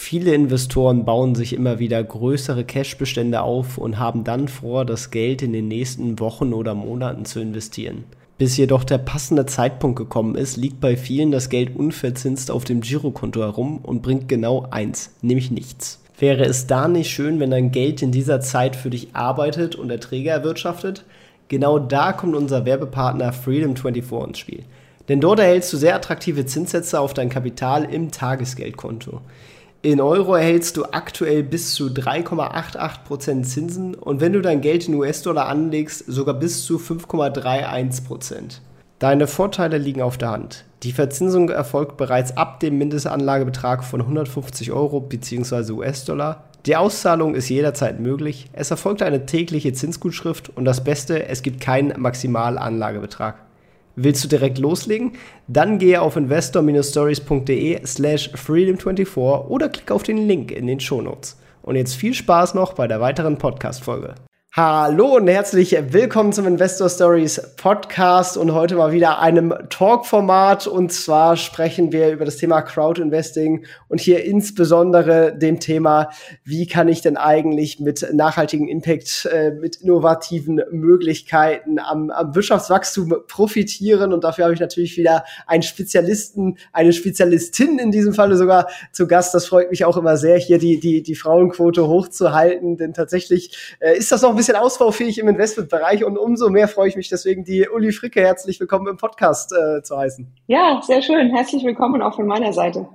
Viele Investoren bauen sich immer wieder größere Cashbestände auf und haben dann vor, das Geld in den nächsten Wochen oder Monaten zu investieren. Bis jedoch der passende Zeitpunkt gekommen ist, liegt bei vielen das Geld unverzinst auf dem Girokonto herum und bringt genau eins, nämlich nichts. Wäre es da nicht schön, wenn dein Geld in dieser Zeit für dich arbeitet und Erträge erwirtschaftet? Genau da kommt unser Werbepartner Freedom24 ins Spiel. Denn dort erhältst du sehr attraktive Zinssätze auf dein Kapital im Tagesgeldkonto. In Euro erhältst du aktuell bis zu 3,88% Zinsen und wenn du dein Geld in US-Dollar anlegst, sogar bis zu 5,31%. Deine Vorteile liegen auf der Hand. Die Verzinsung erfolgt bereits ab dem Mindestanlagebetrag von 150 Euro bzw. US-Dollar. Die Auszahlung ist jederzeit möglich. Es erfolgt eine tägliche Zinsgutschrift und das Beste, es gibt keinen Maximalanlagebetrag. Willst du direkt loslegen? Dann gehe auf investor-stories.de slash freedom24 oder klick auf den Link in den Shownotes. Und jetzt viel Spaß noch bei der weiteren Podcast-Folge. Hallo und herzlich willkommen zum Investor Stories Podcast und heute mal wieder einem Talk-Format. Und zwar sprechen wir über das Thema Crowd Investing und hier insbesondere dem Thema, wie kann ich denn eigentlich mit nachhaltigem Impact, äh, mit innovativen Möglichkeiten am, am Wirtschaftswachstum profitieren. Und dafür habe ich natürlich wieder einen Spezialisten, eine Spezialistin in diesem Falle sogar zu Gast. Das freut mich auch immer sehr, hier die, die, die Frauenquote hochzuhalten, denn tatsächlich äh, ist das noch bisschen ausbaufähig im Investmentbereich und umso mehr freue ich mich deswegen, die Uli Fricke herzlich willkommen im Podcast äh, zu heißen. Ja, sehr schön. Herzlich willkommen auch von meiner Seite.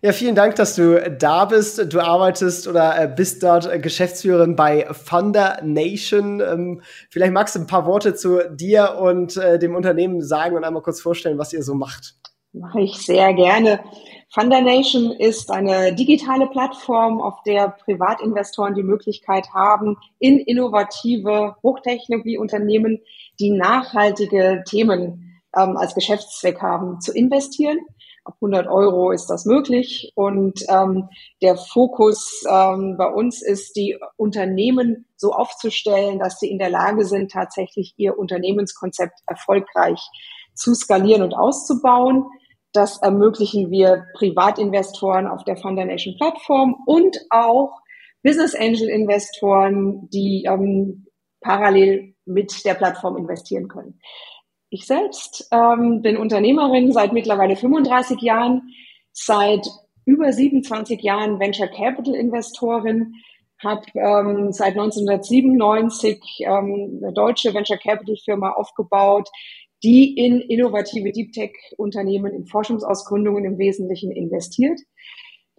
Ja, vielen Dank, dass du da bist. Du arbeitest oder äh, bist dort äh, Geschäftsführerin bei Funder Nation. Ähm, vielleicht magst du ein paar Worte zu dir und äh, dem Unternehmen sagen und einmal kurz vorstellen, was ihr so macht. Mache ich sehr gerne. Fundernation ist eine digitale Plattform, auf der Privatinvestoren die Möglichkeit haben, in innovative Hochtechnologieunternehmen, die nachhaltige Themen ähm, als Geschäftszweck haben, zu investieren. Ab 100 Euro ist das möglich. Und ähm, der Fokus ähm, bei uns ist, die Unternehmen so aufzustellen, dass sie in der Lage sind, tatsächlich ihr Unternehmenskonzept erfolgreich zu skalieren und auszubauen. Das ermöglichen wir Privatinvestoren auf der Foundation Plattform und auch Business Angel Investoren, die ähm, parallel mit der Plattform investieren können. Ich selbst ähm, bin Unternehmerin seit mittlerweile 35 Jahren, seit über 27 Jahren Venture Capital Investorin, habe ähm, seit 1997 ähm, eine deutsche Venture Capital Firma aufgebaut, die in innovative Deep Tech Unternehmen, in Forschungsausgründungen im Wesentlichen investiert.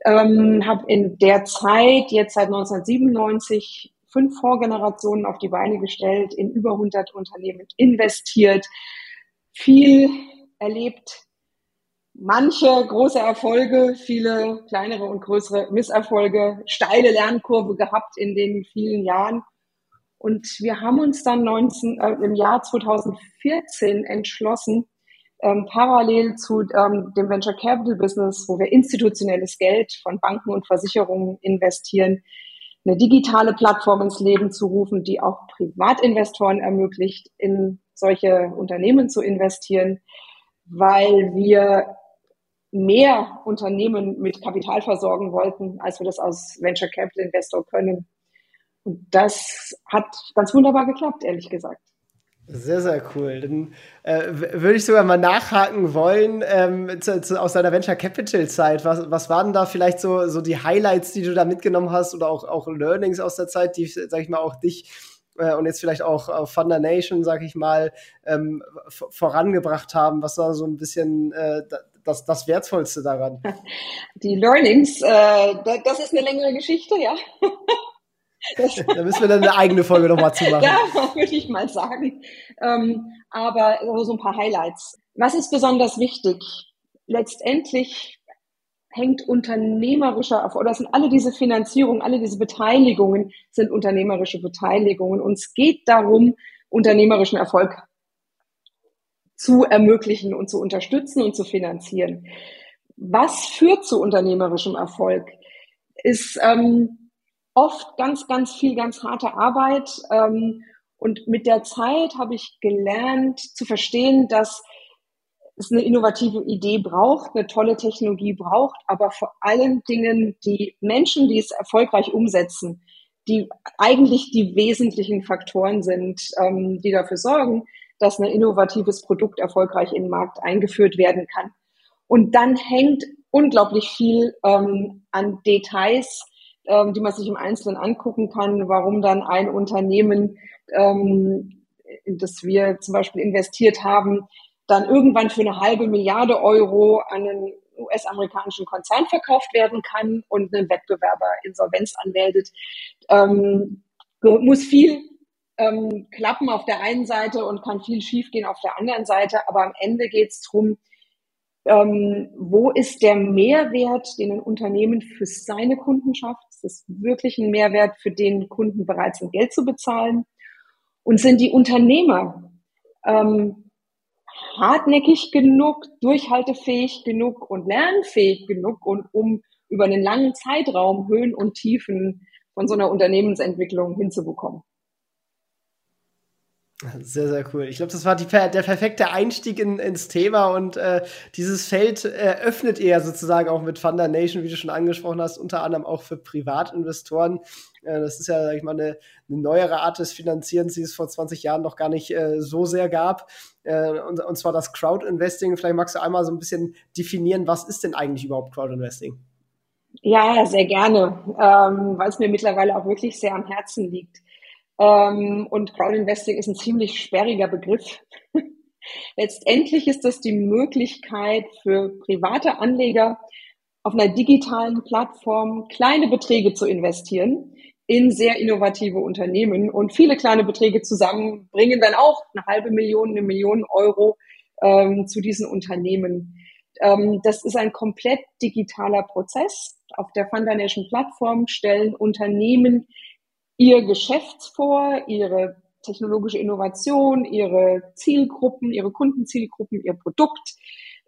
Ähm, habe in der Zeit jetzt seit 1997 fünf Vorgenerationen auf die Beine gestellt, in über 100 Unternehmen investiert, viel erlebt, manche große Erfolge, viele kleinere und größere Misserfolge, steile Lernkurve gehabt in den vielen Jahren und wir haben uns dann 19, äh, im Jahr 2014 entschlossen, ähm, parallel zu ähm, dem Venture Capital Business, wo wir institutionelles Geld von Banken und Versicherungen investieren, eine digitale Plattform ins Leben zu rufen, die auch Privatinvestoren ermöglicht, in solche Unternehmen zu investieren, weil wir mehr Unternehmen mit Kapital versorgen wollten, als wir das als Venture Capital Investor können. Und das hat ganz wunderbar geklappt, ehrlich gesagt. Sehr, sehr cool. Dann äh, würde ich sogar mal nachhaken wollen ähm, zu, zu, aus deiner Venture Capital Zeit. Was, was waren da vielleicht so, so die Highlights, die du da mitgenommen hast oder auch, auch Learnings aus der Zeit, die, sag ich mal, auch dich äh, und jetzt vielleicht auch äh, Thunder Nation, sag ich mal, ähm, vorangebracht haben? Was war so ein bisschen äh, das, das Wertvollste daran? Die Learnings, äh, das ist eine längere Geschichte, ja. da müssen wir dann eine eigene Folge nochmal zu machen. Ja, würde ich mal sagen. Ähm, aber so ein paar Highlights. Was ist besonders wichtig? Letztendlich hängt unternehmerischer Erfolg, oder sind alle diese Finanzierungen, alle diese Beteiligungen sind unternehmerische Beteiligungen. Und es geht darum, unternehmerischen Erfolg zu ermöglichen und zu unterstützen und zu finanzieren. Was führt zu unternehmerischem Erfolg? Ist ähm, oft ganz, ganz viel, ganz harte Arbeit. Ähm, und mit der Zeit habe ich gelernt zu verstehen, dass es eine innovative Idee braucht, eine tolle Technologie braucht, aber vor allen Dingen die Menschen, die es erfolgreich umsetzen, die eigentlich die wesentlichen Faktoren sind, ähm, die dafür sorgen, dass ein innovatives Produkt erfolgreich in den Markt eingeführt werden kann. Und dann hängt unglaublich viel ähm, an Details, ähm, die man sich im Einzelnen angucken kann, warum dann ein Unternehmen, ähm, in das wir zum Beispiel investiert haben, dann irgendwann für eine halbe Milliarde Euro an einen US-amerikanischen Konzern verkauft werden kann und einen Wettbewerber Insolvenz anmeldet. Ähm, muss viel ähm, klappen auf der einen Seite und kann viel schiefgehen auf der anderen Seite, aber am Ende geht es darum, ähm, wo ist der Mehrwert, den ein Unternehmen für seine Kunden schafft? Ist das wirklich ein Mehrwert, für den Kunden bereit sind, Geld zu bezahlen? Und sind die Unternehmer ähm, hartnäckig genug, durchhaltefähig genug und lernfähig genug und um über einen langen Zeitraum Höhen und Tiefen von so einer Unternehmensentwicklung hinzubekommen. Sehr, sehr cool. Ich glaube, das war die, der perfekte Einstieg in, ins Thema und äh, dieses Feld äh, ihr sozusagen auch mit Thunder Nation, wie du schon angesprochen hast, unter anderem auch für Privatinvestoren. Äh, das ist ja, sag ich mal, eine, eine, neuere Art des Finanzierens, die es vor 20 Jahren noch gar nicht äh, so sehr gab. Äh, und, und zwar das Crowd-Investing. Vielleicht magst du einmal so ein bisschen definieren, was ist denn eigentlich überhaupt Crowd-Investing? Ja, sehr gerne, ähm, weil es mir mittlerweile auch wirklich sehr am Herzen liegt. Ähm, und Crowdinvesting ist ein ziemlich sperriger Begriff. Letztendlich ist das die Möglichkeit für private Anleger auf einer digitalen Plattform kleine Beträge zu investieren in sehr innovative Unternehmen und viele kleine Beträge zusammen bringen dann auch eine halbe Million, eine Million Euro ähm, zu diesen Unternehmen. Ähm, das ist ein komplett digitaler Prozess. Auf der Fundination Plattform stellen Unternehmen ihr Geschäftsvor, ihre technologische Innovation, ihre Zielgruppen, ihre Kundenzielgruppen, ihr Produkt,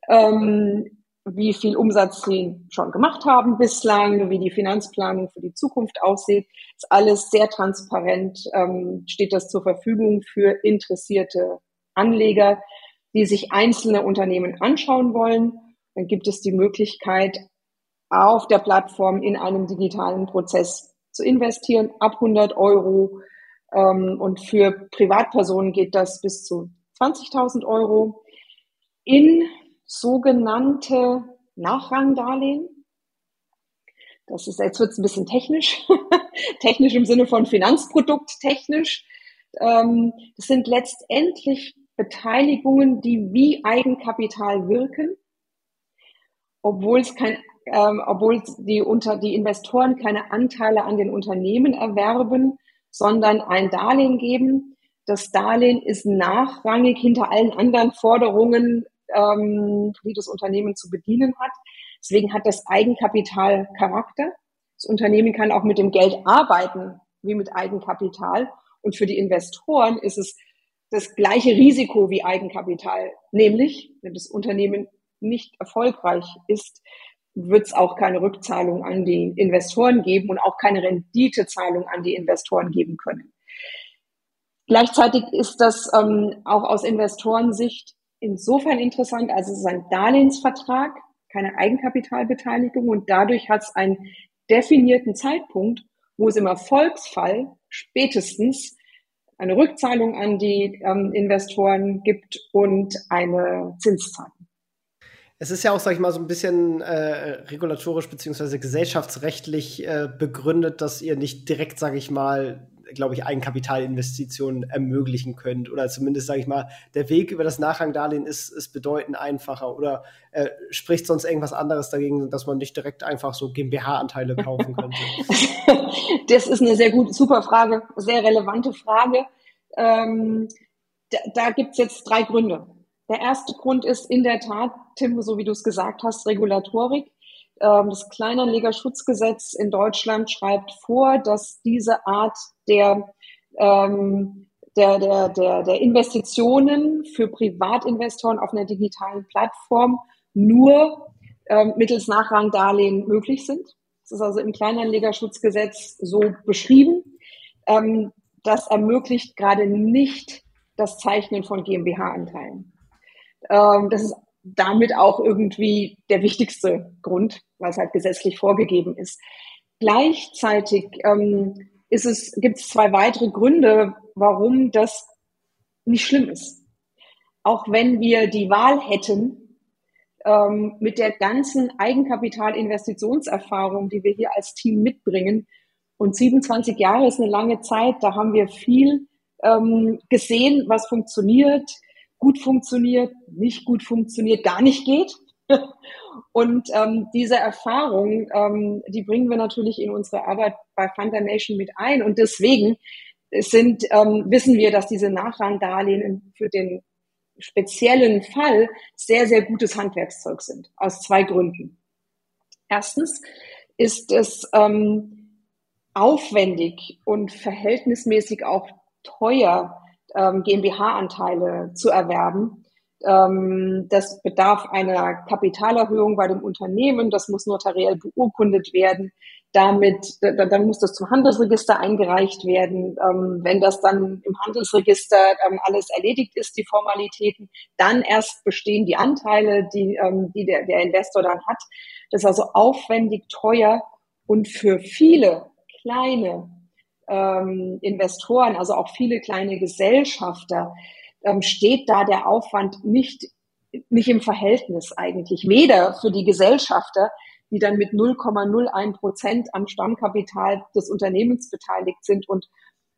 ähm, wie viel Umsatz sie schon gemacht haben bislang, wie die Finanzplanung für die Zukunft aussieht. Ist alles sehr transparent, ähm, steht das zur Verfügung für interessierte Anleger, die sich einzelne Unternehmen anschauen wollen. Dann gibt es die Möglichkeit, auf der Plattform in einem digitalen Prozess zu investieren, ab 100 Euro. Ähm, und für Privatpersonen geht das bis zu 20.000 Euro in sogenannte Nachrangdarlehen. Das ist, jetzt wird es ein bisschen technisch, technisch im Sinne von Finanzprodukt technisch. Ähm, das sind letztendlich Beteiligungen, die wie Eigenkapital wirken, obwohl es kein ähm, obwohl die, unter, die Investoren keine Anteile an den Unternehmen erwerben, sondern ein Darlehen geben. Das Darlehen ist nachrangig hinter allen anderen Forderungen, ähm, die das Unternehmen zu bedienen hat. Deswegen hat das Eigenkapital Charakter. Das Unternehmen kann auch mit dem Geld arbeiten wie mit Eigenkapital. Und für die Investoren ist es das gleiche Risiko wie Eigenkapital. Nämlich, wenn das Unternehmen nicht erfolgreich ist, wird es auch keine Rückzahlung an die Investoren geben und auch keine Renditezahlung an die Investoren geben können. Gleichzeitig ist das ähm, auch aus Investorensicht insofern interessant, als es ist ein Darlehensvertrag, keine Eigenkapitalbeteiligung und dadurch hat es einen definierten Zeitpunkt, wo es im Erfolgsfall spätestens eine Rückzahlung an die ähm, Investoren gibt und eine Zinszahlung. Es ist ja auch, sag ich mal, so ein bisschen äh, regulatorisch beziehungsweise gesellschaftsrechtlich äh, begründet, dass ihr nicht direkt, sage ich mal, glaube ich, Eigenkapitalinvestitionen ermöglichen könnt. Oder zumindest, sage ich mal, der Weg über das Nachrangdarlehen ist, ist bedeutend einfacher. Oder äh, spricht sonst irgendwas anderes dagegen, dass man nicht direkt einfach so GmbH-Anteile kaufen könnte? das ist eine sehr gute, super Frage, sehr relevante Frage. Ähm, da da gibt es jetzt drei Gründe. Der erste Grund ist in der Tat, Tim, so wie du es gesagt hast, Regulatorik. Ähm, das Kleinanlegerschutzgesetz in Deutschland schreibt vor, dass diese Art der, ähm, der, der, der, der Investitionen für Privatinvestoren auf einer digitalen Plattform nur ähm, mittels Nachrangdarlehen möglich sind. Das ist also im Kleinanlegerschutzgesetz so beschrieben. Das ermöglicht gerade nicht das Zeichnen von GmbH-Anteilen. Ähm, das ist damit auch irgendwie der wichtigste Grund, es halt gesetzlich vorgegeben ist. Gleichzeitig ähm, ist es, gibt es zwei weitere Gründe, warum das nicht schlimm ist. Auch wenn wir die Wahl hätten, ähm, mit der ganzen Eigenkapitalinvestitionserfahrung, die wir hier als Team mitbringen, und 27 Jahre ist eine lange Zeit, da haben wir viel ähm, gesehen, was funktioniert, gut funktioniert, nicht gut funktioniert, gar nicht geht. Und ähm, diese Erfahrung, ähm, die bringen wir natürlich in unsere Arbeit bei Funda Nation mit ein. Und deswegen sind, ähm, wissen wir, dass diese Nachrangdarlehen für den speziellen Fall sehr, sehr gutes Handwerkszeug sind. Aus zwei Gründen. Erstens ist es ähm, aufwendig und verhältnismäßig auch teuer, ähm, GmbH-Anteile zu erwerben. Ähm, das bedarf einer Kapitalerhöhung bei dem Unternehmen. Das muss notariell beurkundet werden. Damit, dann muss das zum Handelsregister eingereicht werden. Ähm, wenn das dann im Handelsregister ähm, alles erledigt ist, die Formalitäten, dann erst bestehen die Anteile, die, ähm, die der, der Investor dann hat. Das ist also aufwendig, teuer und für viele kleine ähm, Investoren, also auch viele kleine Gesellschafter, ähm, steht da der Aufwand nicht, nicht im Verhältnis eigentlich. Weder für die Gesellschafter, die dann mit 0,01 Prozent am Stammkapital des Unternehmens beteiligt sind und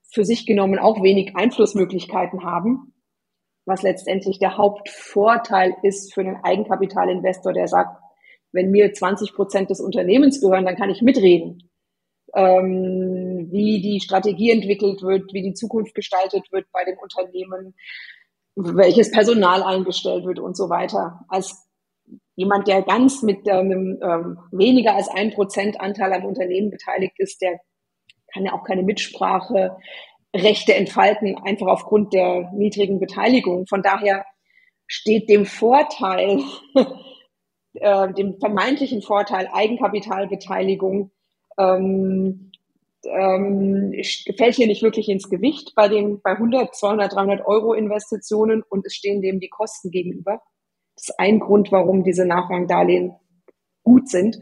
für sich genommen auch wenig Einflussmöglichkeiten haben, was letztendlich der Hauptvorteil ist für einen Eigenkapitalinvestor, der sagt, wenn mir 20 Prozent des Unternehmens gehören, dann kann ich mitreden ähm, wie die Strategie entwickelt wird, wie die Zukunft gestaltet wird bei dem Unternehmen, welches Personal eingestellt wird und so weiter. Als jemand, der ganz mit einem ähm, weniger als ein Prozent Anteil am Unternehmen beteiligt ist, der kann ja auch keine Mitsprache Rechte entfalten, einfach aufgrund der niedrigen Beteiligung. Von daher steht dem Vorteil, äh, dem vermeintlichen Vorteil Eigenkapitalbeteiligung ähm, ähm, fällt hier nicht wirklich ins Gewicht bei den bei 100, 200, 300 Euro Investitionen und es stehen dem die Kosten gegenüber. Das ist ein Grund, warum diese Nachrangdarlehen gut sind.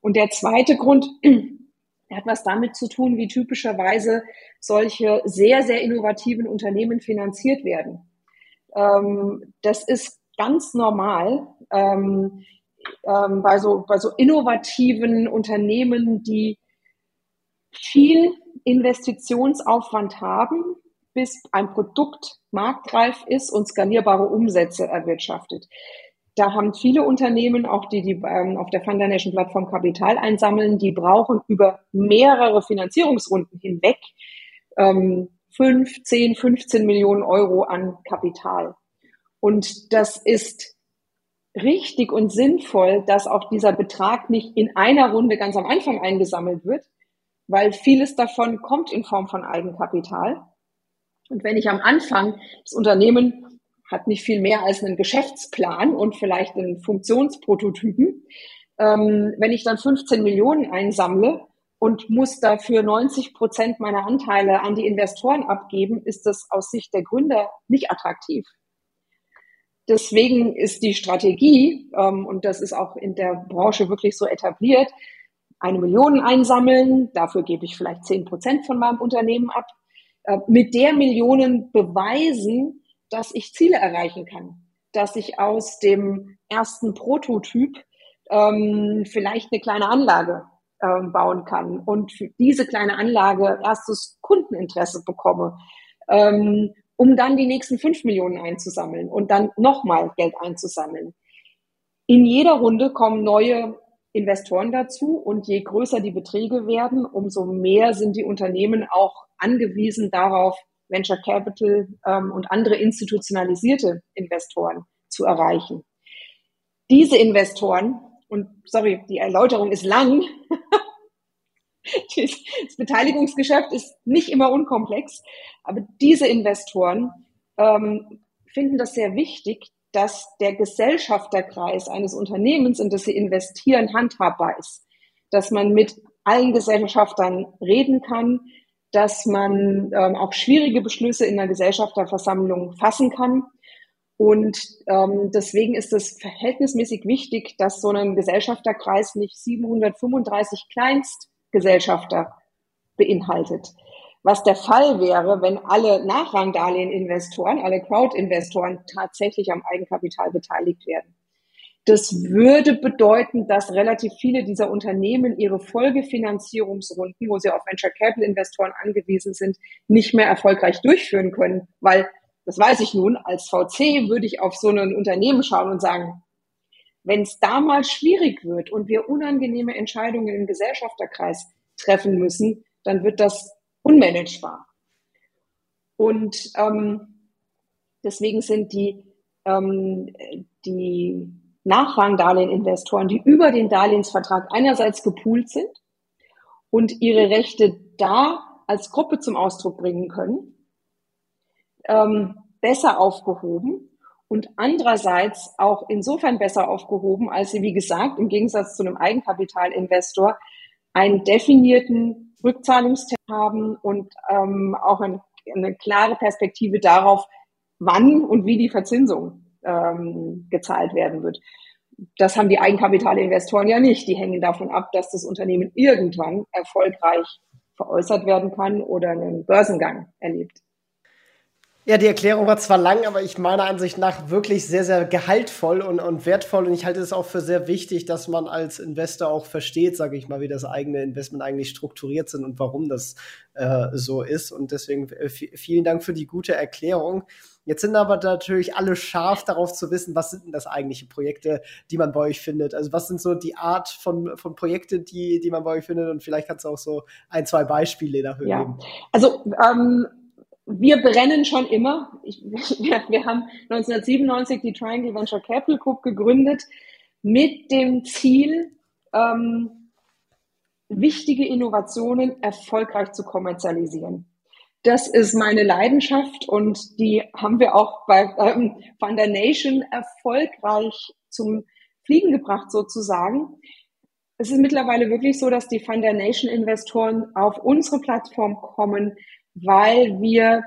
Und der zweite Grund, hat was damit zu tun, wie typischerweise solche sehr, sehr innovativen Unternehmen finanziert werden. Ähm, das ist ganz normal. Ähm, ähm, bei, so, bei so innovativen Unternehmen, die viel Investitionsaufwand haben, bis ein Produkt marktreif ist und skalierbare Umsätze erwirtschaftet. Da haben viele Unternehmen, auch die, die ähm, auf der Fundination Plattform Kapital einsammeln, die brauchen über mehrere Finanzierungsrunden hinweg ähm, 5, 10, 15 Millionen Euro an Kapital. Und das ist richtig und sinnvoll, dass auch dieser Betrag nicht in einer Runde ganz am Anfang eingesammelt wird, weil vieles davon kommt in Form von Eigenkapital. Und wenn ich am Anfang das Unternehmen hat nicht viel mehr als einen Geschäftsplan und vielleicht einen Funktionsprototypen, ähm, wenn ich dann 15 Millionen einsammle und muss dafür 90 Prozent meiner Anteile an die Investoren abgeben, ist das aus Sicht der Gründer nicht attraktiv. Deswegen ist die Strategie, ähm, und das ist auch in der Branche wirklich so etabliert, eine Million einsammeln, dafür gebe ich vielleicht zehn Prozent von meinem Unternehmen ab, äh, mit der Millionen beweisen, dass ich Ziele erreichen kann, dass ich aus dem ersten Prototyp ähm, vielleicht eine kleine Anlage ähm, bauen kann und für diese kleine Anlage erstes Kundeninteresse bekomme. Ähm, um dann die nächsten fünf Millionen einzusammeln und dann nochmal Geld einzusammeln. In jeder Runde kommen neue Investoren dazu und je größer die Beträge werden, umso mehr sind die Unternehmen auch angewiesen darauf, Venture Capital ähm, und andere institutionalisierte Investoren zu erreichen. Diese Investoren und sorry, die Erläuterung ist lang. das Beteiligungsgeschäft ist nicht immer unkomplex, aber diese Investoren ähm, finden das sehr wichtig, dass der Gesellschafterkreis eines Unternehmens, in das sie investieren, handhabbar ist. Dass man mit allen Gesellschaftern reden kann, dass man ähm, auch schwierige Beschlüsse in der Gesellschafterversammlung fassen kann. Und ähm, deswegen ist es verhältnismäßig wichtig, dass so ein Gesellschafterkreis nicht 735 Kleinstgesellschafter beinhaltet. Was der Fall wäre, wenn alle Nachrangdarlehen-Investoren, alle Crowd-Investoren tatsächlich am Eigenkapital beteiligt werden. Das würde bedeuten, dass relativ viele dieser Unternehmen ihre Folgefinanzierungsrunden, wo sie auf Venture Capital Investoren angewiesen sind, nicht mehr erfolgreich durchführen können, weil das weiß ich nun, als VC würde ich auf so ein Unternehmen schauen und sagen, wenn es damals schwierig wird und wir unangenehme Entscheidungen im Gesellschafterkreis treffen müssen, dann wird das unmanagebar. Und ähm, deswegen sind die, ähm, die Nachrangdarlehen-Investoren, die über den Darlehensvertrag einerseits gepoolt sind und ihre Rechte da als Gruppe zum Ausdruck bringen können, ähm, besser aufgehoben und andererseits auch insofern besser aufgehoben, als sie, wie gesagt, im Gegensatz zu einem Eigenkapitalinvestor einen definierten Rückzahlungstermin haben und ähm, auch ein, eine klare Perspektive darauf, wann und wie die Verzinsung ähm, gezahlt werden wird. Das haben die Eigenkapitalinvestoren ja nicht. Die hängen davon ab, dass das Unternehmen irgendwann erfolgreich veräußert werden kann oder einen Börsengang erlebt. Ja, die Erklärung war zwar lang, aber ich meiner Ansicht nach wirklich sehr, sehr gehaltvoll und, und wertvoll. Und ich halte es auch für sehr wichtig, dass man als Investor auch versteht, sage ich mal, wie das eigene Investment eigentlich strukturiert sind und warum das äh, so ist. Und deswegen äh, vielen Dank für die gute Erklärung. Jetzt sind aber natürlich alle scharf darauf zu wissen, was sind denn das eigentliche Projekte, die man bei euch findet? Also was sind so die Art von, von Projekte, die, die man bei euch findet? Und vielleicht kannst du auch so ein, zwei Beispiele dafür ja. geben. Also ähm wir brennen schon immer. Ich, wir, wir haben 1997 die Triangle Venture Capital Group gegründet mit dem Ziel, ähm, wichtige Innovationen erfolgreich zu kommerzialisieren. Das ist meine Leidenschaft und die haben wir auch bei ähm, Van der Nation erfolgreich zum Fliegen gebracht sozusagen. Es ist mittlerweile wirklich so, dass die Van der Nation Investoren auf unsere Plattform kommen, weil wir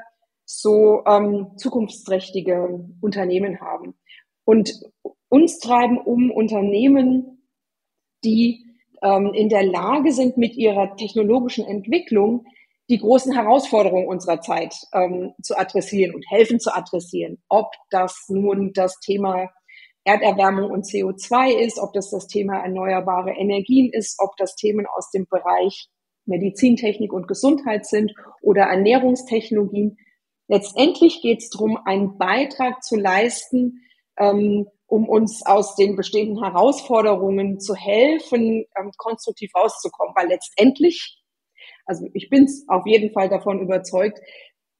so ähm, zukunftsträchtige Unternehmen haben. Und uns treiben um Unternehmen, die ähm, in der Lage sind, mit ihrer technologischen Entwicklung die großen Herausforderungen unserer Zeit ähm, zu adressieren und helfen zu adressieren. Ob das nun das Thema Erderwärmung und CO2 ist, ob das das Thema erneuerbare Energien ist, ob das Themen aus dem Bereich Medizintechnik und Gesundheit sind oder Ernährungstechnologien. Letztendlich geht es darum, einen Beitrag zu leisten, ähm, um uns aus den bestehenden Herausforderungen zu helfen, ähm, konstruktiv rauszukommen. Weil letztendlich, also ich bin auf jeden Fall davon überzeugt,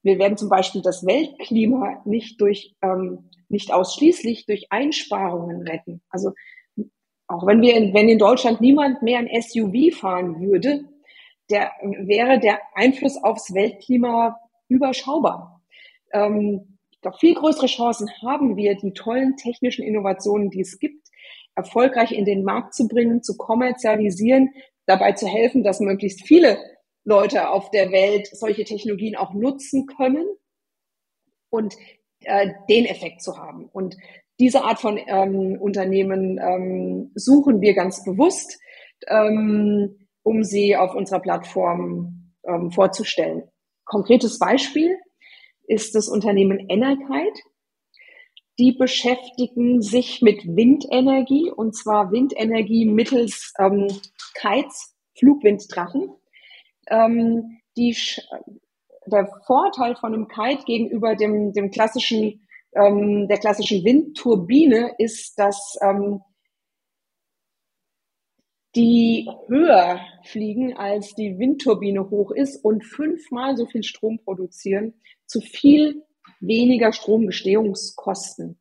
wir werden zum Beispiel das Weltklima nicht durch, ähm, nicht ausschließlich durch Einsparungen retten. Also auch wenn wir, in, wenn in Deutschland niemand mehr ein SUV fahren würde, der, wäre der Einfluss aufs Weltklima überschaubar. Ähm, doch viel größere Chancen haben wir, die tollen technischen Innovationen, die es gibt, erfolgreich in den Markt zu bringen, zu kommerzialisieren, dabei zu helfen, dass möglichst viele Leute auf der Welt solche Technologien auch nutzen können und äh, den Effekt zu haben. Und diese Art von ähm, Unternehmen ähm, suchen wir ganz bewusst. Ähm, um sie auf unserer Plattform ähm, vorzustellen. Konkretes Beispiel ist das Unternehmen Energheit. Die beschäftigen sich mit Windenergie und zwar Windenergie mittels ähm, Kites, Flugwinddrachen. Ähm, die, der Vorteil von einem Kite gegenüber dem, dem klassischen, ähm, der klassischen Windturbine ist, dass ähm, die höher fliegen, als die Windturbine hoch ist und fünfmal so viel Strom produzieren, zu viel weniger Stromgestehungskosten.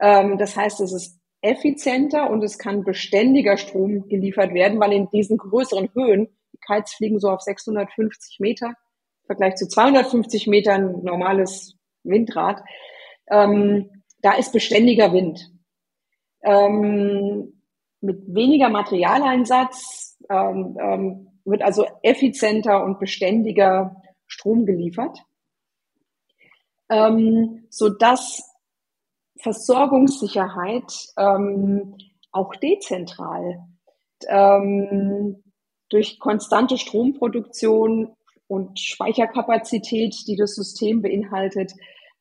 Ähm, das heißt, es ist effizienter und es kann beständiger Strom geliefert werden, weil in diesen größeren Höhen, die Kites fliegen so auf 650 Meter, im Vergleich zu 250 Metern normales Windrad, ähm, da ist beständiger Wind. Ähm, mit weniger Materialeinsatz ähm, ähm, wird also effizienter und beständiger Strom geliefert, ähm, so dass Versorgungssicherheit ähm, auch dezentral ähm, durch konstante Stromproduktion und Speicherkapazität, die das System beinhaltet,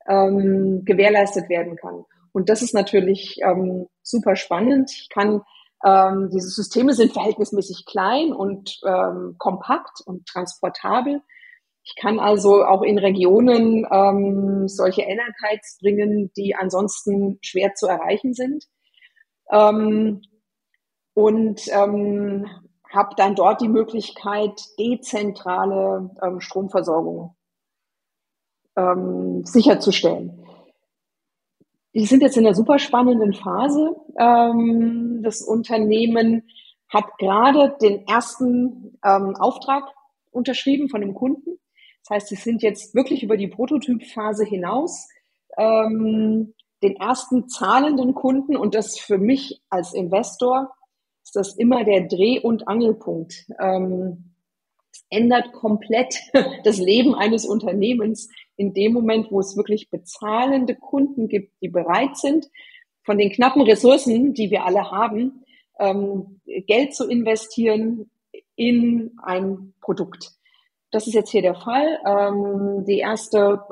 ähm, gewährleistet werden kann. Und das ist natürlich ähm, super spannend. Ich kann ähm, diese Systeme sind verhältnismäßig klein und ähm, kompakt und transportabel. Ich kann also auch in Regionen ähm, solche Energites bringen, die ansonsten schwer zu erreichen sind. Ähm, und ähm, habe dann dort die Möglichkeit, dezentrale ähm, Stromversorgung sicherzustellen. Die sind jetzt in einer super spannenden Phase. Ähm, das Unternehmen hat gerade den ersten ähm, Auftrag unterschrieben von einem Kunden. Das heißt, sie sind jetzt wirklich über die Prototypphase hinaus. Ähm, den ersten zahlenden Kunden und das für mich als Investor ist das immer der Dreh- und Angelpunkt. Ähm, ändert komplett das Leben eines Unternehmens in dem Moment, wo es wirklich bezahlende Kunden gibt, die bereit sind, von den knappen Ressourcen, die wir alle haben, ähm, Geld zu investieren in ein Produkt. Das ist jetzt hier der Fall. Ähm, die erste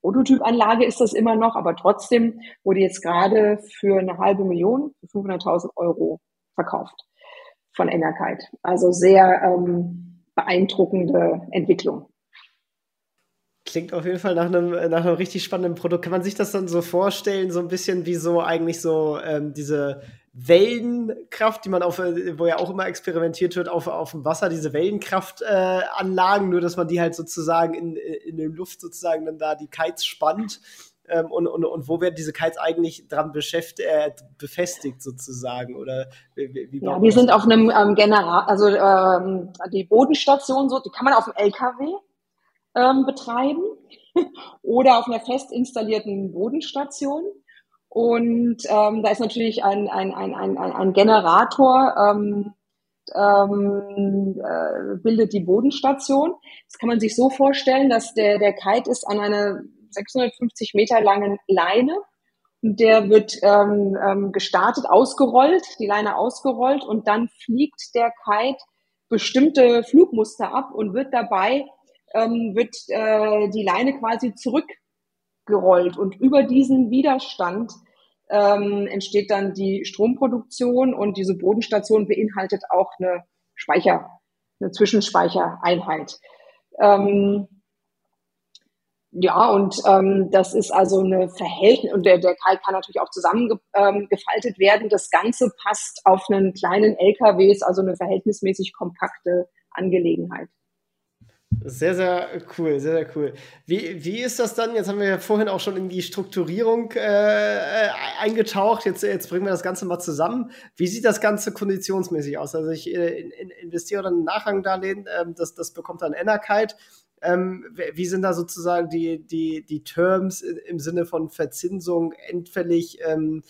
Prototypanlage ist das immer noch, aber trotzdem wurde jetzt gerade für eine halbe Million, für 500.000 Euro verkauft von Enerkite. Also sehr ähm, beeindruckende Entwicklung. Klingt auf jeden Fall nach einem, nach einem richtig spannenden Produkt. Kann man sich das dann so vorstellen, so ein bisschen wie so eigentlich so ähm, diese Wellenkraft, die man auf, wo ja auch immer experimentiert wird, auf, auf dem Wasser, diese Wellenkraftanlagen, äh, nur dass man die halt sozusagen in, in der Luft sozusagen dann da die Kites spannt. Ähm, und, und, und wo werden diese Kites eigentlich dran beschäftigt, äh, befestigt sozusagen? Oder wie, wie ja, die sind auf einem ähm, General, also ähm, die Bodenstation, so, die kann man auf dem LKW ähm, betreiben oder auf einer fest installierten Bodenstation. Und ähm, da ist natürlich ein, ein, ein, ein, ein Generator, ähm, ähm, äh, bildet die Bodenstation. Das kann man sich so vorstellen, dass der, der Kite ist an einer 650 Meter langen Leine und der wird ähm, ähm, gestartet, ausgerollt, die Leine ausgerollt und dann fliegt der Kite bestimmte Flugmuster ab und wird dabei, ähm, wird äh, die Leine quasi zurück gerollt und über diesen Widerstand ähm, entsteht dann die Stromproduktion und diese Bodenstation beinhaltet auch eine Speicher, eine Zwischenspeichereinheit. Ähm, ja, und ähm, das ist also eine Verhältnis, und der, der Kai kann natürlich auch zusammengefaltet ähm, werden. Das Ganze passt auf einen kleinen LKW, ist also eine verhältnismäßig kompakte Angelegenheit. Sehr, sehr cool, sehr, sehr cool. Wie, wie ist das dann? Jetzt haben wir ja vorhin auch schon in die Strukturierung äh, eingetaucht. Jetzt, jetzt bringen wir das Ganze mal zusammen. Wie sieht das Ganze konditionsmäßig aus? Also ich äh, in, in investiere dann ein Nachrangdarlehen, ähm, das, das bekommt dann Enerkite. Ähm, wie sind da sozusagen die, die, die Terms im Sinne von Verzinsung endfällig? Ähm,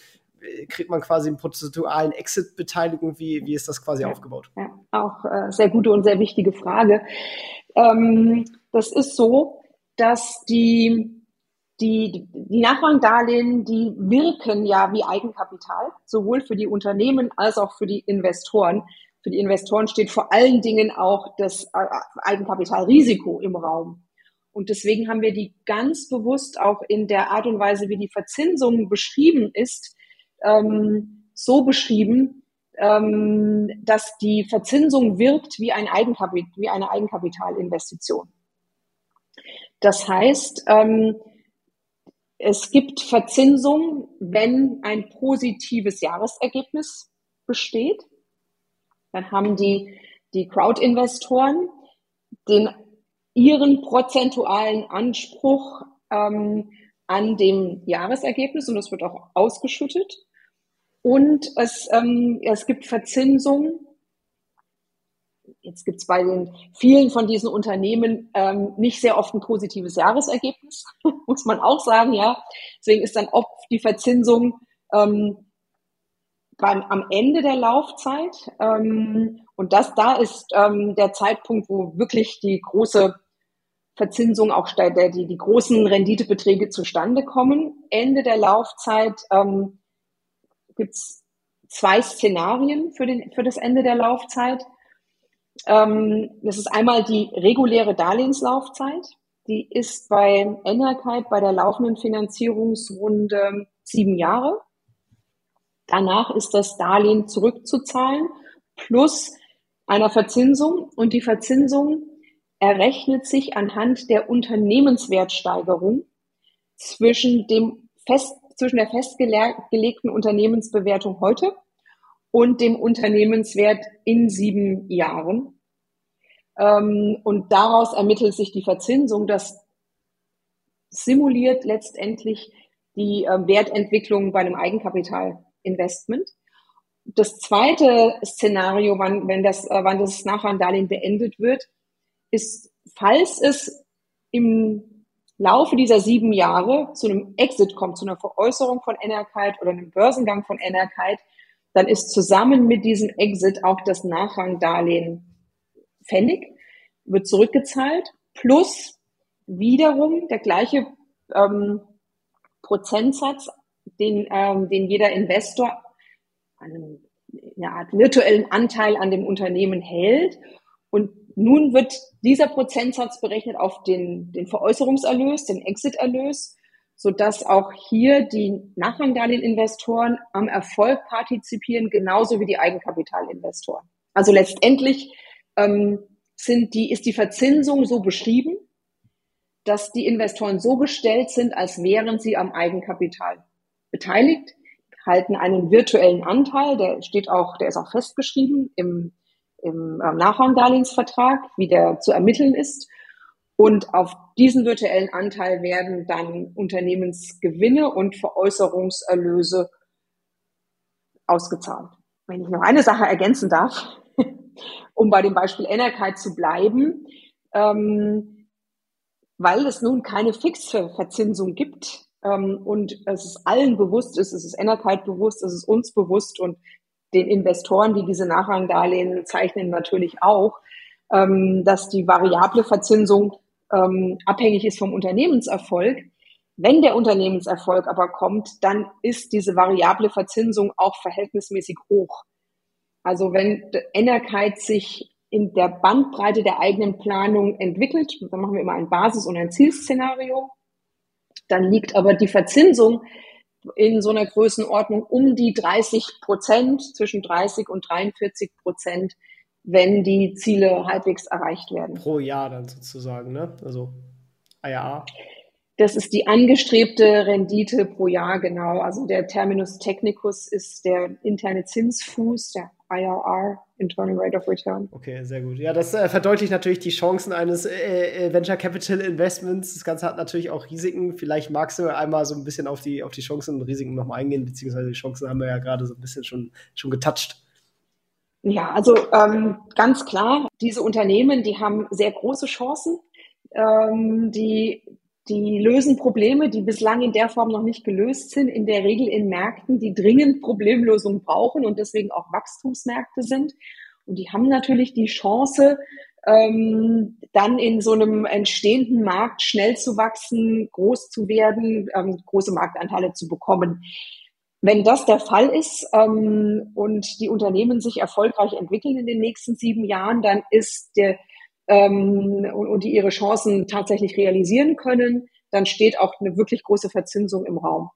kriegt man quasi einen prozentualen Exit-Beteiligung? Wie, wie ist das quasi ja, aufgebaut? Ja, auch äh, sehr gute und sehr wichtige Frage. Ähm, das ist so, dass die, die, die Nachrangdarlehen, die wirken ja wie Eigenkapital, sowohl für die Unternehmen als auch für die Investoren. Für die Investoren steht vor allen Dingen auch das äh, Eigenkapitalrisiko im Raum. Und deswegen haben wir die ganz bewusst auch in der Art und Weise, wie die Verzinsung beschrieben ist, ähm, so beschrieben, ähm, dass die Verzinsung wirkt wie, ein Eigenkapit wie eine Eigenkapitalinvestition. Das heißt, ähm, es gibt Verzinsung, wenn ein positives Jahresergebnis besteht. Dann haben die, die Crowd-Investoren den, ihren prozentualen Anspruch ähm, an dem Jahresergebnis und das wird auch ausgeschüttet. Und es, ähm, es gibt Verzinsung. Jetzt gibt es bei den vielen von diesen Unternehmen ähm, nicht sehr oft ein positives Jahresergebnis, muss man auch sagen, ja. Deswegen ist dann oft die Verzinsung ähm, beim, am Ende der Laufzeit. Ähm, und das da ist ähm, der Zeitpunkt, wo wirklich die große Verzinsung auch die, die großen Renditebeträge zustande kommen. Ende der Laufzeit ähm, gibt es zwei Szenarien für, den, für das Ende der Laufzeit. Ähm, das ist einmal die reguläre Darlehenslaufzeit. Die ist bei Enerkeit bei der laufenden Finanzierungsrunde sieben Jahre. Danach ist das Darlehen zurückzuzahlen plus einer Verzinsung und die Verzinsung errechnet sich anhand der Unternehmenswertsteigerung zwischen dem fest, zwischen der festgelegten Unternehmensbewertung heute und dem Unternehmenswert in sieben Jahren. Ähm, und daraus ermittelt sich die Verzinsung, das simuliert letztendlich die äh, Wertentwicklung bei einem Eigenkapitalinvestment. Das zweite Szenario, wann, wenn das, äh, wann das Nachrangdarlehen beendet wird, ist, falls es im Laufe dieser sieben Jahre zu einem Exit kommt, zu einer Veräußerung von Enerkeit oder einem Börsengang von Enerkeit, dann ist zusammen mit diesem Exit auch das Nachrangdarlehen fällig, wird zurückgezahlt, plus wiederum der gleiche ähm, Prozentsatz, den, ähm, den jeder Investor einen, eine Art virtuellen Anteil an dem Unternehmen hält. Nun wird dieser Prozentsatz berechnet auf den, den Veräußerungserlös, den Exiterlös, sodass auch hier die Nachrangdarlehen-Investoren am Erfolg partizipieren, genauso wie die Eigenkapitalinvestoren. Also letztendlich ähm, sind die, ist die Verzinsung so beschrieben, dass die Investoren so gestellt sind, als wären sie am Eigenkapital beteiligt, halten einen virtuellen Anteil, der steht auch, der ist auch festgeschrieben im im ähm, Nachrangdarlehensvertrag, wie der zu ermitteln ist. Und auf diesen virtuellen Anteil werden dann Unternehmensgewinne und Veräußerungserlöse ausgezahlt. Wenn ich noch eine Sache ergänzen darf, um bei dem Beispiel Enerkeit zu bleiben, ähm, weil es nun keine fixe Verzinsung gibt ähm, und es ist allen bewusst ist, es ist Enerkeit bewusst, es ist uns bewusst und den Investoren, die diese Nachrangdarlehen zeichnen, natürlich auch, ähm, dass die variable Verzinsung ähm, abhängig ist vom Unternehmenserfolg. Wenn der Unternehmenserfolg aber kommt, dann ist diese variable Verzinsung auch verhältnismäßig hoch. Also wenn Enerkeit sich in der Bandbreite der eigenen Planung entwickelt, dann machen wir immer ein Basis- und ein Zielszenario, dann liegt aber die Verzinsung in so einer Größenordnung um die 30 Prozent, zwischen 30 und 43 Prozent, wenn die Ziele halbwegs erreicht werden. Pro Jahr dann sozusagen, ne? Also IRA. Das ist die angestrebte Rendite pro Jahr, genau. Also der Terminus technicus ist der interne Zinsfuß, der IRR, Internal Rate of Return. Okay, sehr gut. Ja, das äh, verdeutlicht natürlich die Chancen eines äh, äh, Venture Capital Investments. Das Ganze hat natürlich auch Risiken. Vielleicht magst du einmal so ein bisschen auf die, auf die Chancen und Risiken nochmal eingehen, beziehungsweise die Chancen haben wir ja gerade so ein bisschen schon, schon getoucht. Ja, also ähm, ganz klar, diese Unternehmen, die haben sehr große Chancen. Ähm, die die lösen Probleme, die bislang in der Form noch nicht gelöst sind, in der Regel in Märkten, die dringend Problemlösungen brauchen und deswegen auch Wachstumsmärkte sind. Und die haben natürlich die Chance, ähm, dann in so einem entstehenden Markt schnell zu wachsen, groß zu werden, ähm, große Marktanteile zu bekommen. Wenn das der Fall ist ähm, und die Unternehmen sich erfolgreich entwickeln in den nächsten sieben Jahren, dann ist der ähm, und, und die ihre Chancen tatsächlich realisieren können, dann steht auch eine wirklich große Verzinsung im Raum.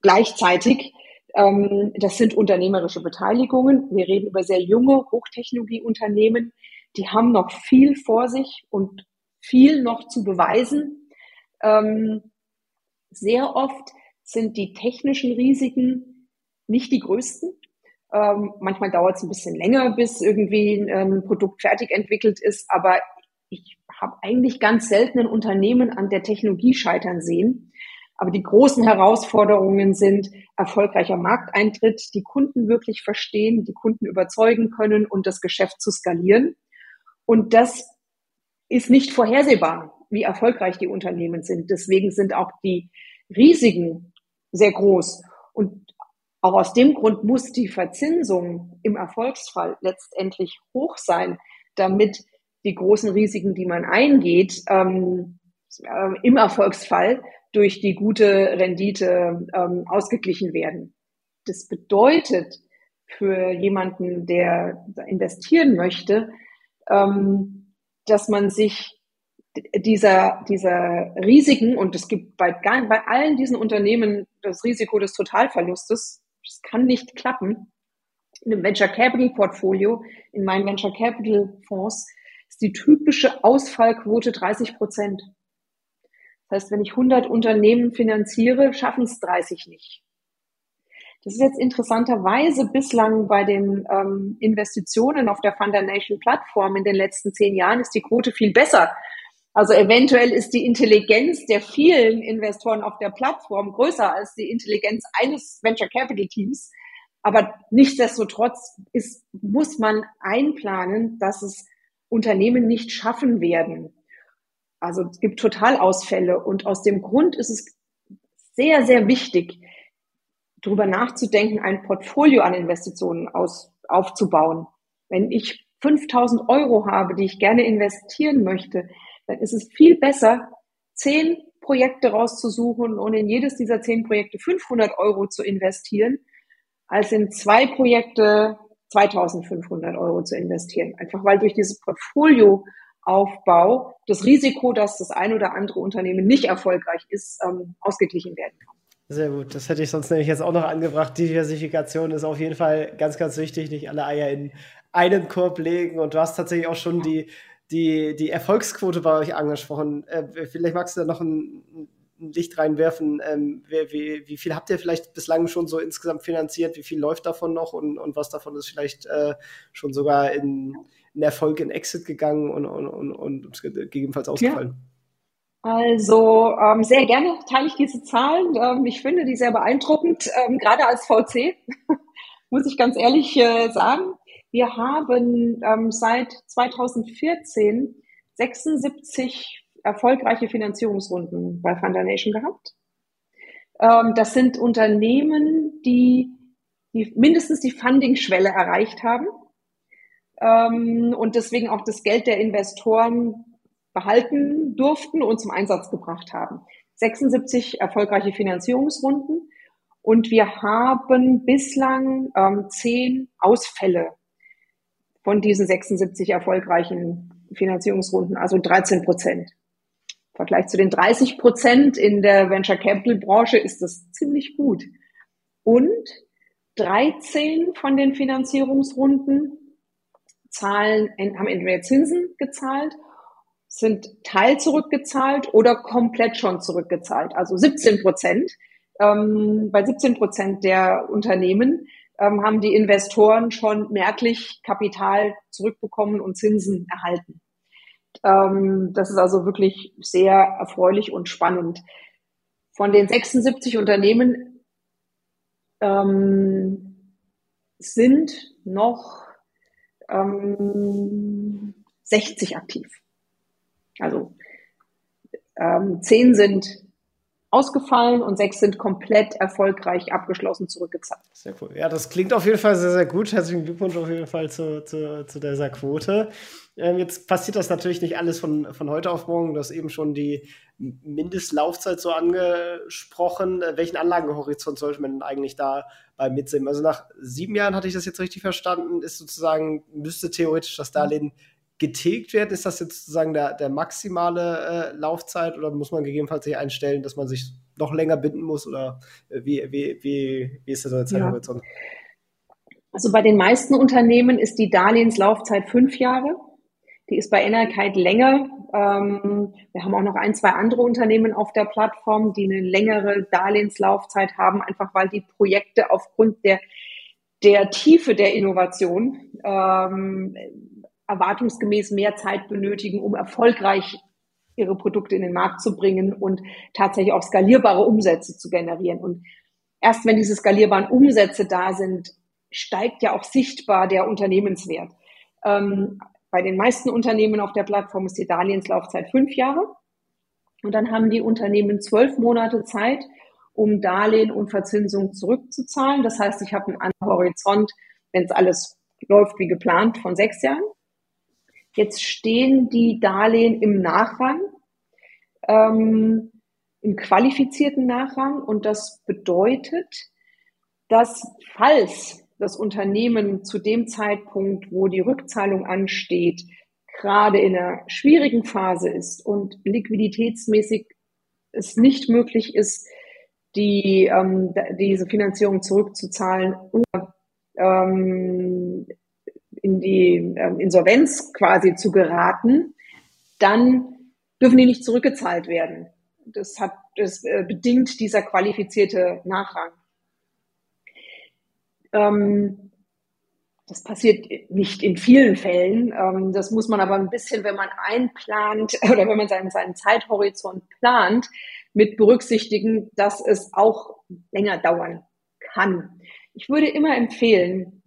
Gleichzeitig, ähm, das sind unternehmerische Beteiligungen. Wir reden über sehr junge Hochtechnologieunternehmen, die haben noch viel vor sich und viel noch zu beweisen. Ähm, sehr oft sind die technischen Risiken nicht die größten. Ähm, manchmal dauert es ein bisschen länger, bis irgendwie ähm, ein Produkt fertig entwickelt ist, aber ich habe eigentlich ganz selten ein Unternehmen an der Technologie scheitern sehen. Aber die großen Herausforderungen sind erfolgreicher Markteintritt, die Kunden wirklich verstehen, die Kunden überzeugen können und das Geschäft zu skalieren. Und das ist nicht vorhersehbar, wie erfolgreich die Unternehmen sind. Deswegen sind auch die Risiken sehr groß. Und auch aus dem Grund muss die Verzinsung im Erfolgsfall letztendlich hoch sein, damit die großen Risiken, die man eingeht, ähm, äh, im Erfolgsfall durch die gute Rendite ähm, ausgeglichen werden. Das bedeutet für jemanden, der investieren möchte, ähm, dass man sich dieser, dieser Risiken, und es gibt bei, bei allen diesen Unternehmen das Risiko des Totalverlustes, das kann nicht klappen. In einem Venture Capital Portfolio, in meinen Venture Capital Fonds, ist die typische Ausfallquote 30 Prozent. Das heißt, wenn ich 100 Unternehmen finanziere, schaffen es 30 nicht. Das ist jetzt interessanterweise bislang bei den ähm, Investitionen auf der Foundation Plattform in den letzten zehn Jahren ist die Quote viel besser. Also eventuell ist die Intelligenz der vielen Investoren auf der Plattform größer als die Intelligenz eines Venture Capital Teams. Aber nichtsdestotrotz ist, muss man einplanen, dass es Unternehmen nicht schaffen werden, also es gibt Totalausfälle und aus dem Grund ist es sehr, sehr wichtig, darüber nachzudenken, ein Portfolio an Investitionen aus, aufzubauen. Wenn ich 5000 Euro habe, die ich gerne investieren möchte, dann ist es viel besser, zehn Projekte rauszusuchen und in jedes dieser zehn Projekte 500 Euro zu investieren, als in zwei Projekte 2500 Euro zu investieren. Einfach weil durch dieses Portfolio Aufbau das Risiko, dass das ein oder andere Unternehmen nicht erfolgreich ist, ähm, ausgeglichen werden kann. Sehr gut, das hätte ich sonst nämlich jetzt auch noch angebracht. Diversifikation ist auf jeden Fall ganz, ganz wichtig, nicht alle Eier in einen Korb legen. Und du hast tatsächlich auch schon die, die, die Erfolgsquote bei euch angesprochen. Äh, vielleicht magst du da noch ein, ein Licht reinwerfen. Ähm, wie, wie, viel habt ihr vielleicht bislang schon so insgesamt finanziert? Wie viel läuft davon noch und, und was davon ist vielleicht äh, schon sogar in, in Erfolg in Exit gegangen und, und, und, und gegebenenfalls ausgefallen? Ja. Also ähm, sehr gerne teile ich diese Zahlen. Ähm, ich finde die sehr beeindruckend, ähm, gerade als VC, muss ich ganz ehrlich äh, sagen. Wir haben ähm, seit 2014 76 erfolgreiche Finanzierungsrunden bei Foundation gehabt. Ähm, das sind Unternehmen, die, die mindestens die Funding-Schwelle erreicht haben ähm, und deswegen auch das Geld der Investoren behalten durften und zum Einsatz gebracht haben. 76 erfolgreiche Finanzierungsrunden und wir haben bislang ähm, zehn Ausfälle von diesen 76 erfolgreichen Finanzierungsrunden, also 13 Prozent. Im Vergleich zu den 30 Prozent in der Venture Capital Branche ist das ziemlich gut. Und 13 von den Finanzierungsrunden zahlen, haben entweder Zinsen gezahlt, sind teil zurückgezahlt oder komplett schon zurückgezahlt. Also 17 Prozent. Ähm, bei 17 Prozent der Unternehmen ähm, haben die Investoren schon merklich Kapital zurückbekommen und Zinsen erhalten. Ähm, das ist also wirklich sehr erfreulich und spannend. Von den 76 Unternehmen ähm, sind noch ähm, 60 aktiv. Also ähm, 10 sind ausgefallen und sechs sind komplett erfolgreich abgeschlossen zurückgezahlt. Sehr cool. Ja, das klingt auf jeden Fall sehr, sehr gut. Herzlichen Glückwunsch auf jeden Fall zu, zu, zu dieser Quote. Ähm, jetzt passiert das natürlich nicht alles von, von heute auf morgen. Du hast eben schon die Mindestlaufzeit so angesprochen. Äh, welchen Anlagenhorizont sollte man eigentlich da bei mitsehen? Also nach sieben Jahren hatte ich das jetzt richtig verstanden, ist sozusagen, müsste theoretisch das Darlehen getilgt werden? Ist das jetzt sozusagen der, der maximale äh, Laufzeit oder muss man gegebenenfalls sich einstellen, dass man sich noch länger binden muss oder äh, wie, wie, wie, wie ist der Zeithorizont? Ja. Also bei den meisten Unternehmen ist die Darlehenslaufzeit fünf Jahre. Die ist bei Energate länger. Ähm, wir haben auch noch ein, zwei andere Unternehmen auf der Plattform, die eine längere Darlehenslaufzeit haben, einfach weil die Projekte aufgrund der, der Tiefe der Innovation ähm, erwartungsgemäß mehr Zeit benötigen, um erfolgreich ihre Produkte in den Markt zu bringen und tatsächlich auch skalierbare Umsätze zu generieren. Und erst wenn diese skalierbaren Umsätze da sind, steigt ja auch sichtbar der Unternehmenswert. Ähm, bei den meisten Unternehmen auf der Plattform ist die Darlehenslaufzeit fünf Jahre. Und dann haben die Unternehmen zwölf Monate Zeit, um Darlehen und Verzinsung zurückzuzahlen. Das heißt, ich habe einen Horizont, wenn es alles läuft wie geplant, von sechs Jahren. Jetzt stehen die Darlehen im Nachrang, ähm, im qualifizierten Nachrang. Und das bedeutet, dass falls das Unternehmen zu dem Zeitpunkt, wo die Rückzahlung ansteht, gerade in einer schwierigen Phase ist und liquiditätsmäßig es nicht möglich ist, die, ähm, diese Finanzierung zurückzuzahlen oder ähm, in die ähm, Insolvenz quasi zu geraten, dann dürfen die nicht zurückgezahlt werden. Das hat, das äh, bedingt dieser qualifizierte Nachrang. Ähm, das passiert nicht in vielen Fällen. Ähm, das muss man aber ein bisschen, wenn man einplant oder wenn man seinen, seinen Zeithorizont plant, mit berücksichtigen, dass es auch länger dauern kann. Ich würde immer empfehlen,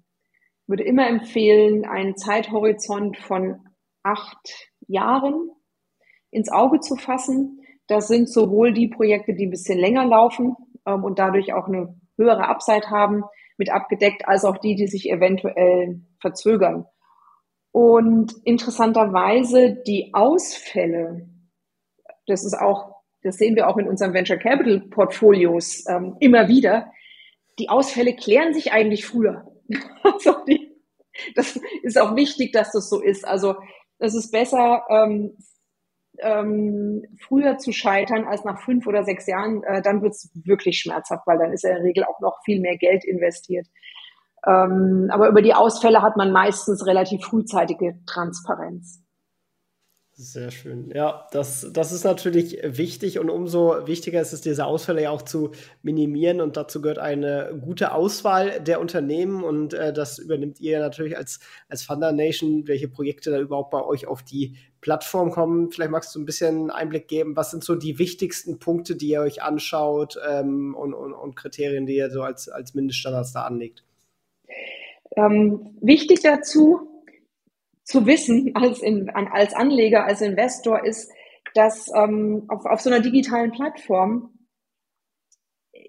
würde immer empfehlen, einen Zeithorizont von acht Jahren ins Auge zu fassen. Das sind sowohl die Projekte, die ein bisschen länger laufen ähm, und dadurch auch eine höhere Upside haben, mit abgedeckt, als auch die, die sich eventuell verzögern. Und interessanterweise die Ausfälle, das ist auch, das sehen wir auch in unseren Venture Capital Portfolios ähm, immer wieder, die Ausfälle klären sich eigentlich früher. also die, das ist auch wichtig, dass das so ist. Also es ist besser, ähm, ähm, früher zu scheitern als nach fünf oder sechs Jahren, äh, dann wird es wirklich schmerzhaft, weil dann ist ja in der Regel auch noch viel mehr Geld investiert. Ähm, aber über die Ausfälle hat man meistens relativ frühzeitige Transparenz. Sehr schön. Ja, das, das ist natürlich wichtig und umso wichtiger ist es, diese Ausfälle ja auch zu minimieren und dazu gehört eine gute Auswahl der Unternehmen und äh, das übernimmt ihr natürlich als, als Funder Nation, welche Projekte da überhaupt bei euch auf die Plattform kommen. Vielleicht magst du ein bisschen Einblick geben, was sind so die wichtigsten Punkte, die ihr euch anschaut ähm, und, und, und Kriterien, die ihr so als, als Mindeststandards da anlegt? Ähm, wichtig dazu, zu wissen als, in, als Anleger, als Investor ist, dass ähm, auf, auf so einer digitalen Plattform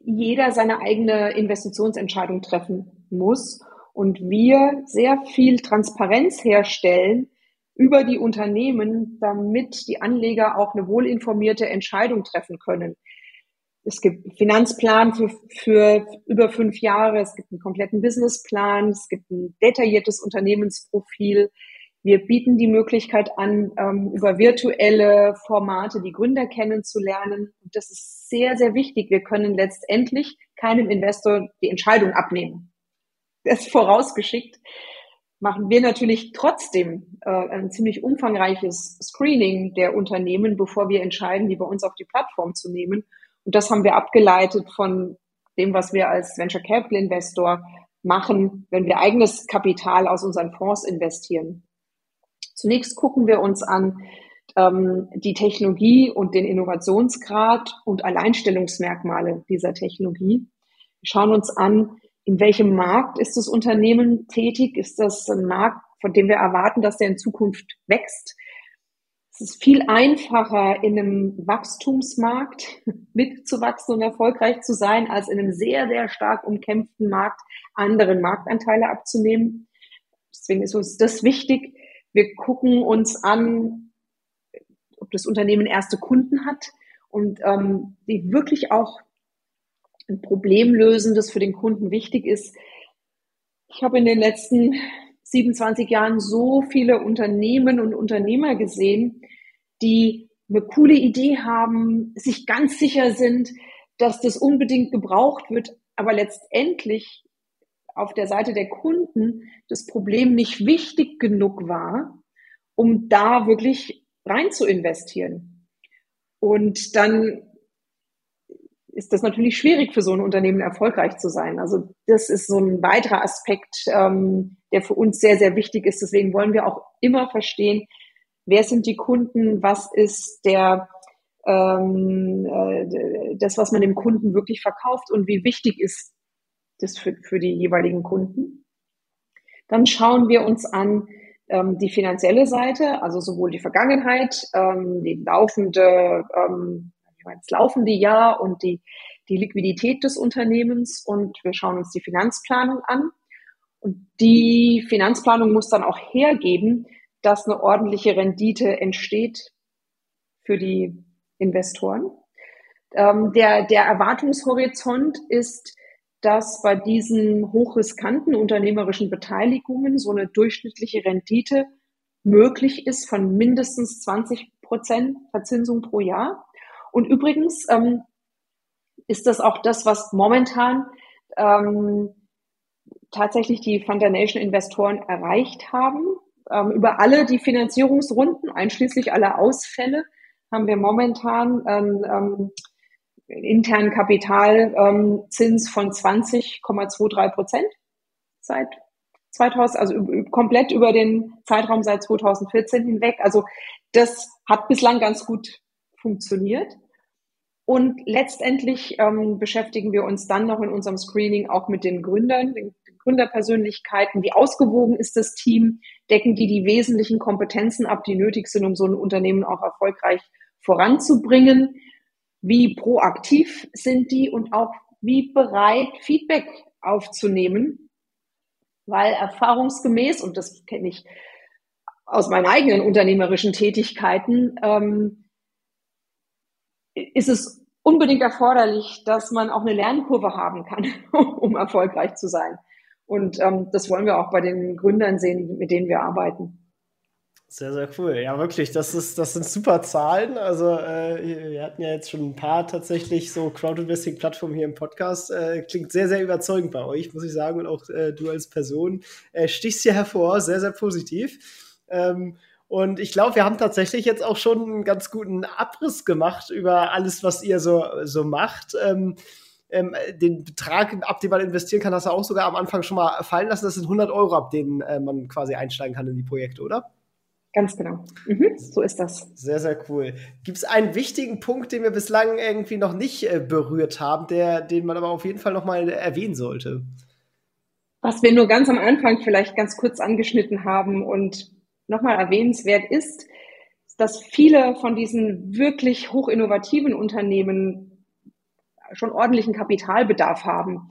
jeder seine eigene Investitionsentscheidung treffen muss und wir sehr viel Transparenz herstellen über die Unternehmen, damit die Anleger auch eine wohlinformierte Entscheidung treffen können. Es gibt einen Finanzplan für, für über fünf Jahre, es gibt einen kompletten Businessplan, es gibt ein detailliertes Unternehmensprofil, wir bieten die Möglichkeit an, ähm, über virtuelle Formate die Gründer kennenzulernen. Und das ist sehr, sehr wichtig. Wir können letztendlich keinem Investor die Entscheidung abnehmen. Das vorausgeschickt machen wir natürlich trotzdem äh, ein ziemlich umfangreiches Screening der Unternehmen, bevor wir entscheiden, die bei uns auf die Plattform zu nehmen. Und das haben wir abgeleitet von dem, was wir als Venture Capital Investor machen, wenn wir eigenes Kapital aus unseren Fonds investieren. Zunächst gucken wir uns an ähm, die Technologie und den Innovationsgrad und Alleinstellungsmerkmale dieser Technologie. Wir schauen uns an, in welchem Markt ist das Unternehmen tätig? Ist das ein Markt, von dem wir erwarten, dass der in Zukunft wächst? Es ist viel einfacher, in einem Wachstumsmarkt mitzuwachsen und erfolgreich zu sein, als in einem sehr, sehr stark umkämpften Markt anderen Marktanteile abzunehmen. Deswegen ist uns das wichtig, wir gucken uns an, ob das Unternehmen erste Kunden hat und ähm, die wirklich auch ein Problem lösen, das für den Kunden wichtig ist. Ich habe in den letzten 27 Jahren so viele Unternehmen und Unternehmer gesehen, die eine coole Idee haben, sich ganz sicher sind, dass das unbedingt gebraucht wird, aber letztendlich auf der Seite der Kunden das Problem nicht wichtig genug war, um da wirklich rein zu investieren. Und dann ist das natürlich schwierig für so ein Unternehmen erfolgreich zu sein. Also das ist so ein weiterer Aspekt, ähm, der für uns sehr, sehr wichtig ist. Deswegen wollen wir auch immer verstehen, wer sind die Kunden, was ist der ähm, äh, das, was man dem Kunden wirklich verkauft und wie wichtig ist das für, für die jeweiligen Kunden. Dann schauen wir uns an ähm, die finanzielle Seite, also sowohl die Vergangenheit, ähm, die laufende, ähm, das laufende Jahr und die, die Liquidität des Unternehmens und wir schauen uns die Finanzplanung an. Und die Finanzplanung muss dann auch hergeben, dass eine ordentliche Rendite entsteht für die Investoren. Ähm, der, der Erwartungshorizont ist, dass bei diesen hochriskanten unternehmerischen Beteiligungen so eine durchschnittliche Rendite möglich ist von mindestens 20 Prozent Verzinsung pro Jahr. Und übrigens ähm, ist das auch das, was momentan ähm, tatsächlich die Foundation Investoren erreicht haben. Ähm, über alle die Finanzierungsrunden, einschließlich aller Ausfälle, haben wir momentan ähm, ähm, internen Kapitalzins von 20,23 Prozent seit 2000, also komplett über den Zeitraum seit 2014 hinweg. Also das hat bislang ganz gut funktioniert. Und letztendlich ähm, beschäftigen wir uns dann noch in unserem Screening auch mit den Gründern, den Gründerpersönlichkeiten. Wie ausgewogen ist das Team? Decken die die wesentlichen Kompetenzen ab, die nötig sind, um so ein Unternehmen auch erfolgreich voranzubringen? Wie proaktiv sind die und auch wie bereit, Feedback aufzunehmen? Weil erfahrungsgemäß, und das kenne ich aus meinen eigenen unternehmerischen Tätigkeiten, ähm, ist es unbedingt erforderlich, dass man auch eine Lernkurve haben kann, um erfolgreich zu sein. Und ähm, das wollen wir auch bei den Gründern sehen, mit denen wir arbeiten. Sehr, sehr cool. Ja, wirklich, das, ist, das sind super Zahlen. Also, äh, wir hatten ja jetzt schon ein paar tatsächlich so Crowdinvesting-Plattformen hier im Podcast. Äh, klingt sehr, sehr überzeugend bei euch, muss ich sagen. Und auch äh, du als Person äh, stichst hier hervor, sehr, sehr positiv. Ähm, und ich glaube, wir haben tatsächlich jetzt auch schon einen ganz guten Abriss gemacht über alles, was ihr so, so macht. Ähm, ähm, den Betrag, ab dem man investieren kann, hast du auch sogar am Anfang schon mal fallen lassen. Das sind 100 Euro, ab denen äh, man quasi einsteigen kann in die Projekte, oder? Ganz genau. Mhm, so ist das. Sehr, sehr cool. Gibt es einen wichtigen Punkt, den wir bislang irgendwie noch nicht äh, berührt haben, der, den man aber auf jeden Fall noch mal erwähnen sollte? Was wir nur ganz am Anfang vielleicht ganz kurz angeschnitten haben und nochmal erwähnenswert ist, dass viele von diesen wirklich hochinnovativen Unternehmen schon ordentlichen Kapitalbedarf haben.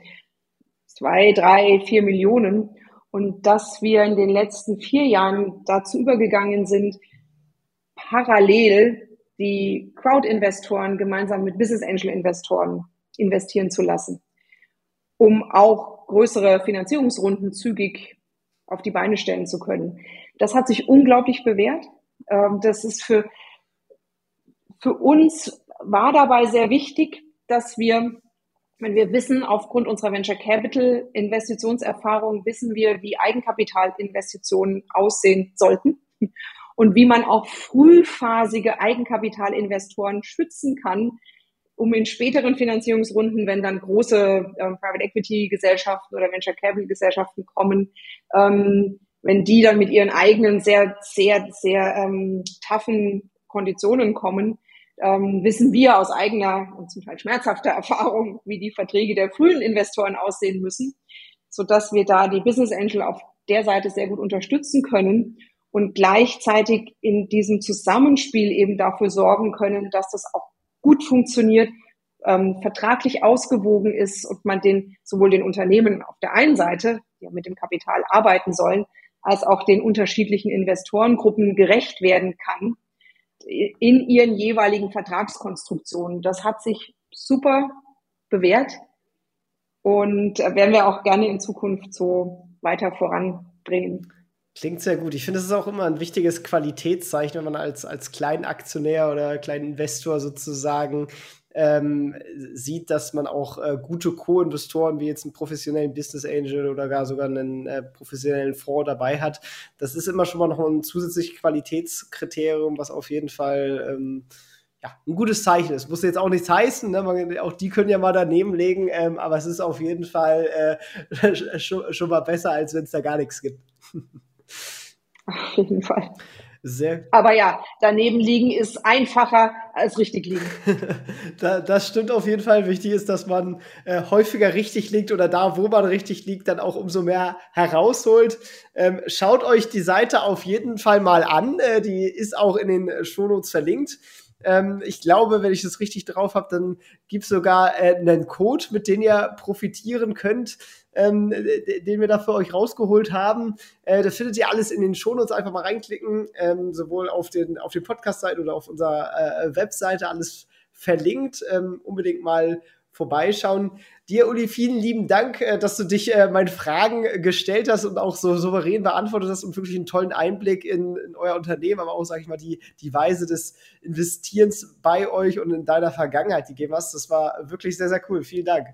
Zwei, drei, vier Millionen. Und dass wir in den letzten vier Jahren dazu übergegangen sind, parallel die Crowd-Investoren gemeinsam mit Business Angel-Investoren investieren zu lassen, um auch größere Finanzierungsrunden zügig auf die Beine stellen zu können. Das hat sich unglaublich bewährt. Ähm, das ist für, für uns war dabei sehr wichtig, dass wir, wenn wir wissen, aufgrund unserer Venture Capital Investitionserfahrung, wissen wir, wie Eigenkapitalinvestitionen aussehen sollten und wie man auch frühphasige Eigenkapitalinvestoren schützen kann, um in späteren Finanzierungsrunden, wenn dann große äh, Private Equity Gesellschaften oder Venture Capital Gesellschaften kommen, ähm, wenn die dann mit ihren eigenen sehr, sehr, sehr ähm, toughen Konditionen kommen, ähm, wissen wir aus eigener und zum Teil schmerzhafter Erfahrung, wie die Verträge der frühen Investoren aussehen müssen, so dass wir da die Business Angel auf der Seite sehr gut unterstützen können und gleichzeitig in diesem Zusammenspiel eben dafür sorgen können, dass das auch gut funktioniert, ähm, vertraglich ausgewogen ist und man den sowohl den Unternehmen auf der einen Seite, die ja mit dem Kapital arbeiten sollen, als auch den unterschiedlichen Investorengruppen gerecht werden kann in ihren jeweiligen Vertragskonstruktionen. Das hat sich super bewährt und werden wir auch gerne in Zukunft so weiter voranbringen. Klingt sehr gut. Ich finde, es ist auch immer ein wichtiges Qualitätszeichen, wenn man als, als Kleinaktionär oder Kleininvestor sozusagen ähm, sieht, dass man auch äh, gute Co-Investoren wie jetzt einen professionellen Business Angel oder gar sogar einen äh, professionellen Fonds dabei hat. Das ist immer schon mal noch ein zusätzliches Qualitätskriterium, was auf jeden Fall ähm, ja, ein gutes Zeichen ist. Muss jetzt auch nichts heißen, ne? Man, auch die können ja mal daneben legen, ähm, aber es ist auf jeden Fall äh, schon, schon mal besser, als wenn es da gar nichts gibt. Auf jeden Fall. Sehr. Aber ja, daneben liegen ist einfacher als richtig liegen. da, das stimmt auf jeden Fall. Wichtig ist, dass man äh, häufiger richtig liegt oder da, wo man richtig liegt, dann auch umso mehr herausholt. Ähm, schaut euch die Seite auf jeden Fall mal an. Äh, die ist auch in den Shownotes verlinkt. Ähm, ich glaube, wenn ich das richtig drauf habe, dann gibt es sogar äh, einen Code, mit dem ihr profitieren könnt ähm, den wir da für euch rausgeholt haben. Äh, das findet ihr alles in den Shownotes. Einfach mal reinklicken, ähm, sowohl auf den, auf den Podcast-Seite oder auf unserer äh, Webseite, alles verlinkt. Ähm, unbedingt mal vorbeischauen. Dir, Uli, vielen lieben Dank, äh, dass du dich äh, meinen Fragen gestellt hast und auch so souverän beantwortet hast und wirklich einen tollen Einblick in, in euer Unternehmen, aber auch, sage ich mal, die, die Weise des Investierens bei euch und in deiner Vergangenheit gegeben hast. Das war wirklich sehr, sehr cool. Vielen Dank.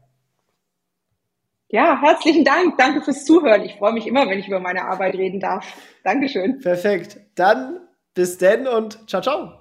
Ja, herzlichen Dank. Danke fürs Zuhören. Ich freue mich immer, wenn ich über meine Arbeit reden darf. Dankeschön. Perfekt. Dann bis denn und ciao, ciao.